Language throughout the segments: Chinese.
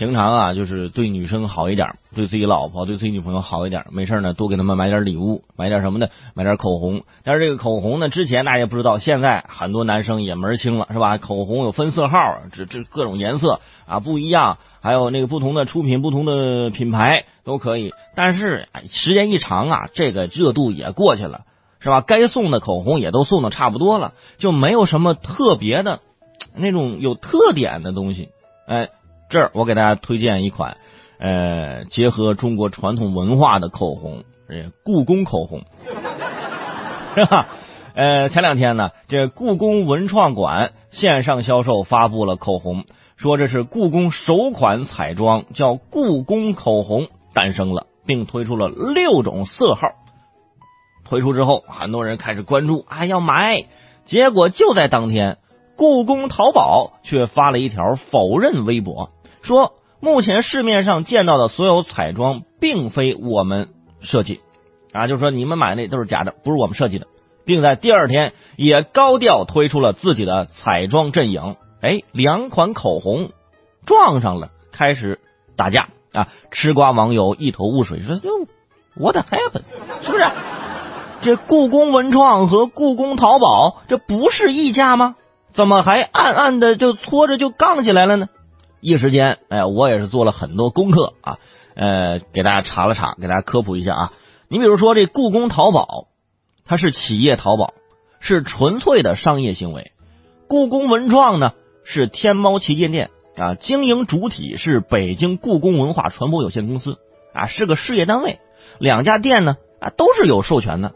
平常啊，就是对女生好一点，对自己老婆、对自己女朋友好一点，没事呢，多给他们买点礼物，买点什么呢？买点口红。但是这个口红呢，之前大家不知道，现在很多男生也门清了，是吧？口红有分色号，这这各种颜色啊不一样，还有那个不同的出品、不同的品牌都可以。但是时间一长啊，这个热度也过去了，是吧？该送的口红也都送的差不多了，就没有什么特别的那种有特点的东西，哎。这儿我给大家推荐一款，呃，结合中国传统文化的口红，故宫口红，是吧？呃，前两天呢，这故宫文创馆线上销售发布了口红，说这是故宫首款彩妆，叫故宫口红诞生了，并推出了六种色号。推出之后，很多人开始关注，啊，要买。结果就在当天，故宫淘宝却发了一条否认微博。说目前市面上见到的所有彩妆并非我们设计，啊，就是说你们买那都是假的，不是我们设计的，并在第二天也高调推出了自己的彩妆阵营。哎，两款口红撞上了，开始打架啊！吃瓜网友一头雾水，说：“哟，what happened？是不是？这故宫文创和故宫淘宝这不是一家吗？怎么还暗暗的就搓着就杠起来了呢？”一时间，哎，我也是做了很多功课啊，呃，给大家查了查，给大家科普一下啊。你比如说这故宫淘宝，它是企业淘宝，是纯粹的商业行为；故宫文创呢是天猫旗舰店啊，经营主体是北京故宫文化传播有限公司啊，是个事业单位。两家店呢啊都是有授权的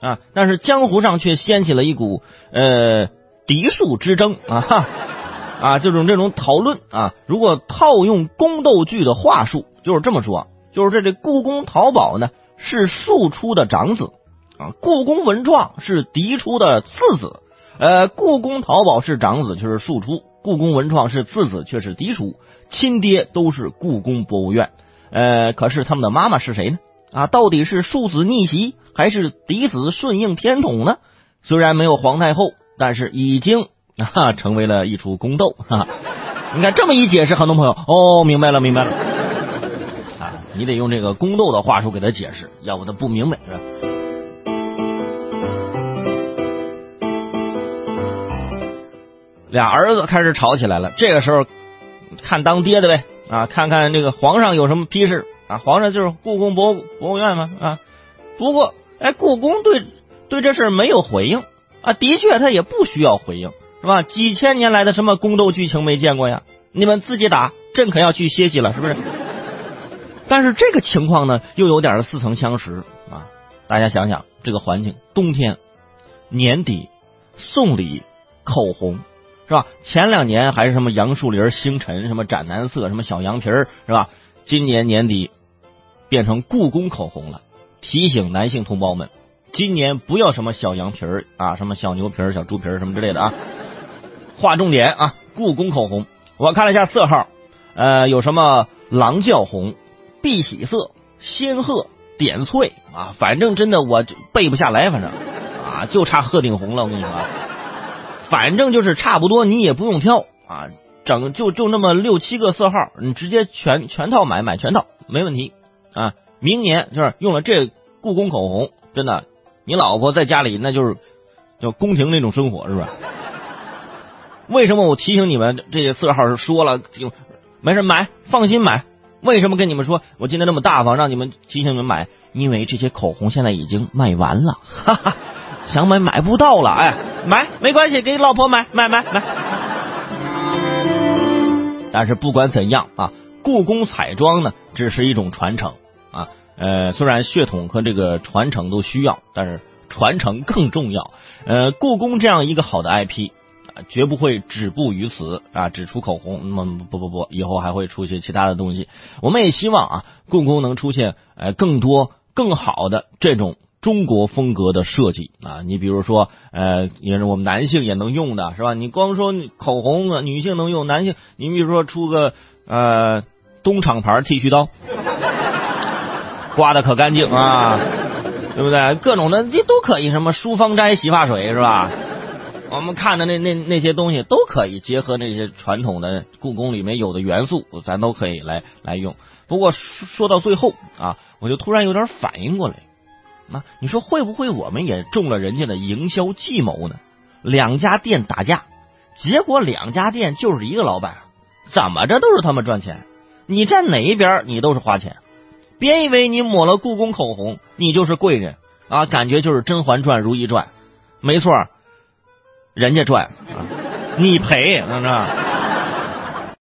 啊，但是江湖上却掀起了一股呃嫡庶之争啊。哈啊，这种这种讨论啊，如果套用宫斗剧的话术，就是这么说，就是这这故宫淘宝呢是庶出的长子啊，故宫文创是嫡出的次子，呃，故宫淘宝是长子却是庶出，故宫文创是次子却是嫡出，亲爹都是故宫博物院，呃，可是他们的妈妈是谁呢？啊，到底是庶子逆袭还是嫡子顺应天统呢？虽然没有皇太后，但是已经。啊，成为了一出宫斗哈！你看这么一解释，很多朋友哦，明白了，明白了。啊，你得用这个宫斗的话术给他解释，要不他不明白是吧？俩儿子开始吵起来了，这个时候看当爹的呗啊，看看这个皇上有什么批示啊？皇上就是故宫博物博物院嘛啊。不过哎，故宫对对这事没有回应啊，的确他也不需要回应。是吧？几千年来的什么宫斗剧情没见过呀？你们自己打，朕可要去歇息了，是不是？但是这个情况呢，又有点似曾相识啊！大家想想这个环境，冬天年底送礼口红是吧？前两年还是什么杨树林、星辰、什么斩男色、什么小羊皮儿是吧？今年年底变成故宫口红了，提醒男性同胞们，今年不要什么小羊皮儿啊，什么小牛皮儿、小猪皮儿什么之类的啊。划重点啊！故宫口红，我看了一下色号，呃，有什么狼叫红、碧玺色、仙鹤、点翠啊，反正真的我背不下来，反正啊，就差鹤顶红了。我跟你说，反正就是差不多，你也不用挑啊，整就就那么六七个色号，你直接全全套买，买全套没问题啊。明年就是用了这故宫口红，真的，你老婆在家里那就是叫宫廷那种生活，是不是？为什么我提醒你们这些色号是说了就没事买，放心买。为什么跟你们说我今天那么大方，让你们提醒你们买？因为这些口红现在已经卖完了，哈哈，想买买不到了。哎，买没关系，给你老婆买买买买。但是不管怎样啊，故宫彩妆呢只是一种传承啊。呃，虽然血统和这个传承都需要，但是传承更重要。呃，故宫这样一个好的 IP。绝不会止步于此啊！只出口红，那么不不不，以后还会出一些其他的东西。我们也希望啊，故宫能出现呃更多更好的这种中国风格的设计啊。你比如说呃，也是我们男性也能用的是吧？你光说口红，女性能用，男性你比如说出个呃东厂牌剃须刀，刮的可干净啊，对不对？各种的这都可以，什么舒芳斋洗发水是吧？我们看的那那那些东西都可以结合那些传统的故宫里面有的元素，咱都可以来来用。不过说到最后啊，我就突然有点反应过来，那你说会不会我们也中了人家的营销计谋呢？两家店打架，结果两家店就是一个老板，怎么着都是他们赚钱，你站哪一边你都是花钱。别以为你抹了故宫口红，你就是贵人啊！感觉就是《甄嬛传》《如懿传》，没错，人家赚，啊你赔，那是？吧